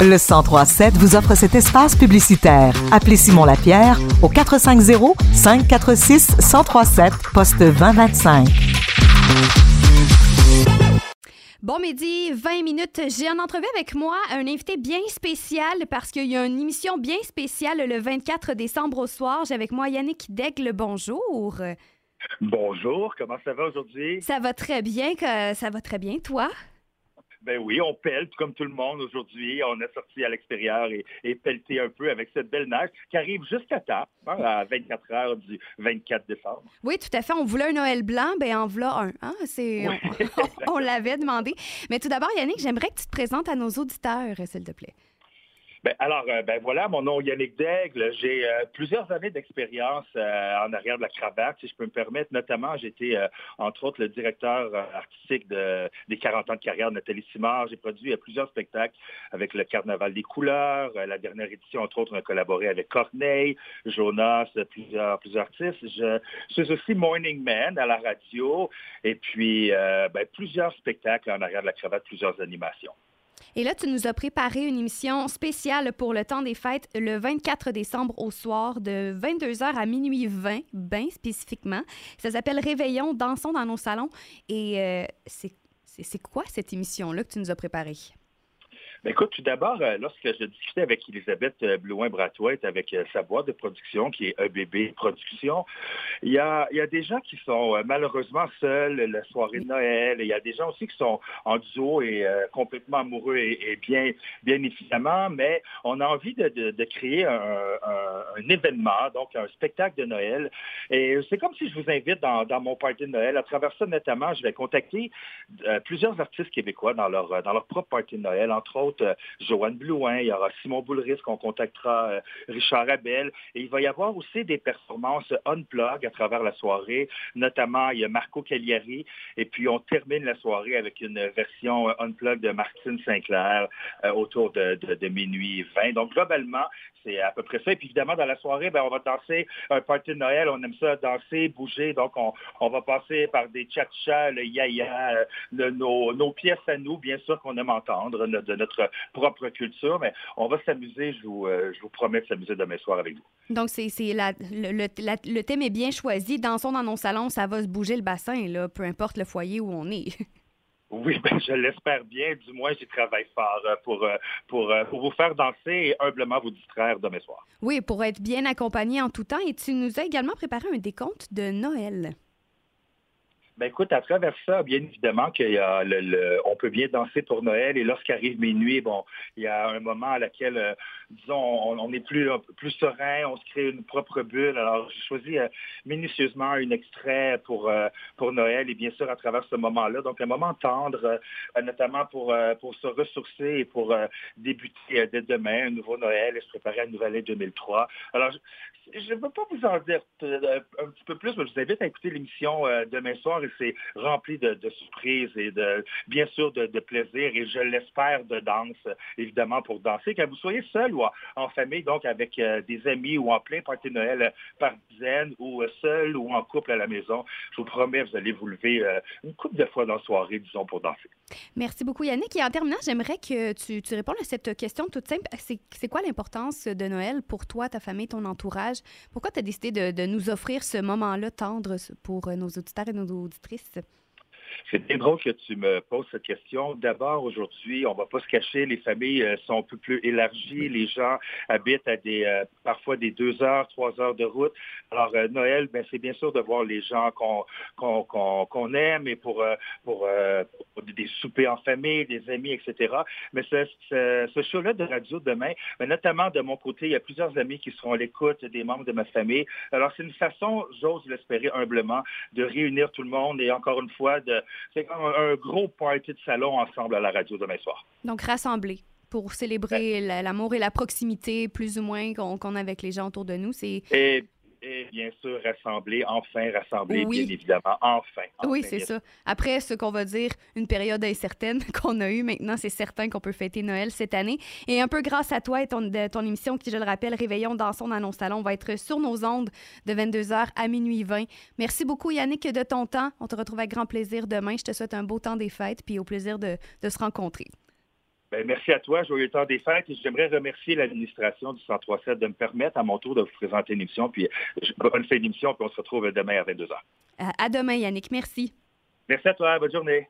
Le 1037 vous offre cet espace publicitaire. Appelez Simon Lapierre au 450 546 1037 poste 2025. Bon midi, 20 minutes. J'ai en entrevue avec moi un invité bien spécial parce qu'il y a une émission bien spéciale le 24 décembre au soir. J'ai avec moi Yannick Daigle. Bonjour. Bonjour, comment ça va aujourd'hui? Ça va très bien, ça va très bien, toi? Ben oui, on pèle comme tout le monde aujourd'hui. On est sorti à l'extérieur et, et pelleté un peu avec cette belle neige qui arrive jusqu'à temps, hein, à 24 heures du 24 décembre. Oui, tout à fait. On voulait un Noël blanc, ben en voilà un. Hein? C'est, on, on l'avait demandé. Mais tout d'abord, Yannick, j'aimerais que tu te présentes à nos auditeurs, s'il te plaît. Ben, alors, euh, ben voilà, mon nom Yannick Daigle. J'ai euh, plusieurs années d'expérience euh, en arrière de la cravate, si je peux me permettre. Notamment, j'étais, entre autres, le directeur artistique de, des 40 ans de carrière de Nathalie Simard. J'ai produit plusieurs spectacles avec le Carnaval des couleurs. la dernière édition, entre autres, on a collaboré avec Corneille, Jonas, plusieurs, plusieurs artistes. Je, suis aussi Morning Man à la radio. Et puis, ben, plusieurs spectacles en arrière de la cravate, plusieurs animations. Et là, tu nous as préparé une émission spéciale pour le temps des fêtes le 24 décembre au soir de 22h à minuit 20, bien spécifiquement. Ça s'appelle Réveillons, dansons dans nos salons. Et euh, c'est quoi cette émission-là que tu nous as préparée? Ben, écoute, tout d'abord, euh, lorsque je discutais avec Elisabeth euh, Blouin-Brathwaite, avec euh, sa boîte de production, qui est EBB Production, il y a, il y a des gens qui sont malheureusement seuls la soirée de Noël. Il y a des gens aussi qui sont en duo et complètement amoureux et, bien, bien évidemment, mais on a envie de, de, créer un, événement, donc un spectacle de Noël. Et c'est comme si je vous invite dans, dans, mon party de Noël. À travers ça, notamment, je vais contacter plusieurs artistes québécois dans leur, dans leur propre party de Noël, entre autres euh, Joanne Blouin, il y aura Simon Boulris qu'on contactera, euh, Richard Abel. Et il va y avoir aussi des performances unplug à travers la soirée. Notamment, il y a Marco Cagliari. Et puis, on termine la soirée avec une version euh, unplug de Martine Sinclair autour de, minuit 20. Donc, globalement, c'est à peu près ça. Et puis, évidemment, dans la soirée, ben, on va danser un party de Noël. On aime ça, danser, bouger. Donc, on, va passer par des tcha-tcha, le yaya, nos, nos, pièces à nous, bien sûr, qu'on aime entendre de notre propre culture, mais on va s'amuser, je vous, euh, je vous promets de s'amuser demain soir avec vous. Donc, c'est, le, le, thème est bien choisi. Dansons dans nos salons, ça va se bouger le bassin, là, peu importe le foyer où on est. Oui, ben, je l'espère bien. Du moins, j'y travaille fort euh, pour, euh, pour, pour, vous faire danser et humblement vous distraire demain soir. Oui, pour être bien accompagné en tout temps. Et tu nous as également préparé un décompte de Noël. Ben écoute, à travers ça, bien évidemment qu'il y a le, on peut bien danser pour Noël et lorsqu'arrive minuit, bon, il y a un moment à laquelle, euh, disons, on, est plus plus serein, on se crée une propre bulle. Alors j'ai choisi euh, minutieusement un extrait pour euh, pour Noël et bien sûr à travers ce moment-là, donc un moment tendre, notamment pour pour se ressourcer et pour débuter dès demain un nouveau Noël et se préparer à une nouvelle année 2003. Alors je ne veux pas vous en dire un petit peu plus, mais je vous invite à écouter l'émission demain soir c'est rempli de, surprises et de, bien sûr de, plaisir et je l'espère de danse, évidemment, pour danser. Quand vous soyez seul ou en famille, donc avec euh, des amis ou en plein party Noël par dizaines ou seul ou en couple à la maison, je vous promets, vous allez vous lever euh, une couple de fois dans la soirée, disons, pour danser. Merci beaucoup, Yannick. Et en terminant, j'aimerais que tu, tu répondes à cette question toute simple. C'est quoi l'importance de Noël pour toi, ta famille, ton entourage? Pourquoi tu as décidé de, de, nous offrir ce moment-là tendre pour nos auditeurs et nos auditeurs? C'est bien drôle que tu me poses cette question. D'abord, aujourd'hui, on ne va pas se cacher, les familles euh, sont un peu plus élargies. Les gens habitent à des euh, parfois des deux heures, trois heures de route. Alors, euh, Noël, ben, c'est bien sûr de voir les gens qu'on qu'on aime et pour, pour, des soupers en famille, des amis, etc. Mais ce, ce, show-là de radio demain, ben, notamment de mon côté, il y a plusieurs amis qui seront à l'écoute, des membres de ma famille. Alors, c'est une façon, j'ose l'espérer humblement, de réunir tout le monde et encore une fois, de, c'est comme un, gros party de salon ensemble à la radio demain soir. Donc, rassembler pour célébrer l'amour et la proximité, plus ou moins, qu'on a avec les gens autour de nous. C'est bien sûr rassembler, enfin rassembler, bien évidemment, enfin. oui, c'est ça. Après, ce qu'on va dire, une période incertaine qu'on a eue, maintenant, c'est certain qu'on peut fêter Noël cette année. Et un peu grâce à toi et ton, ton émission qui, je le rappelle, Réveillons, dans nos salons, va être sur nos ondes de 22h à minuit 20. Merci beaucoup, Yannick, de ton temps. On te retrouve avec grand plaisir demain. Je te souhaite un beau temps des fêtes, puis au plaisir de, de se rencontrer. Ben, merci à toi, joyeux temps des fêtes. Et j'aimerais remercier l'administration du 103.7 de me permettre à mon tour de vous présenter une émission. Puis bonne fin d'émission, puis on se retrouve demain à 22h. À demain, Yannick. Merci. Merci à toi. Bonne journée.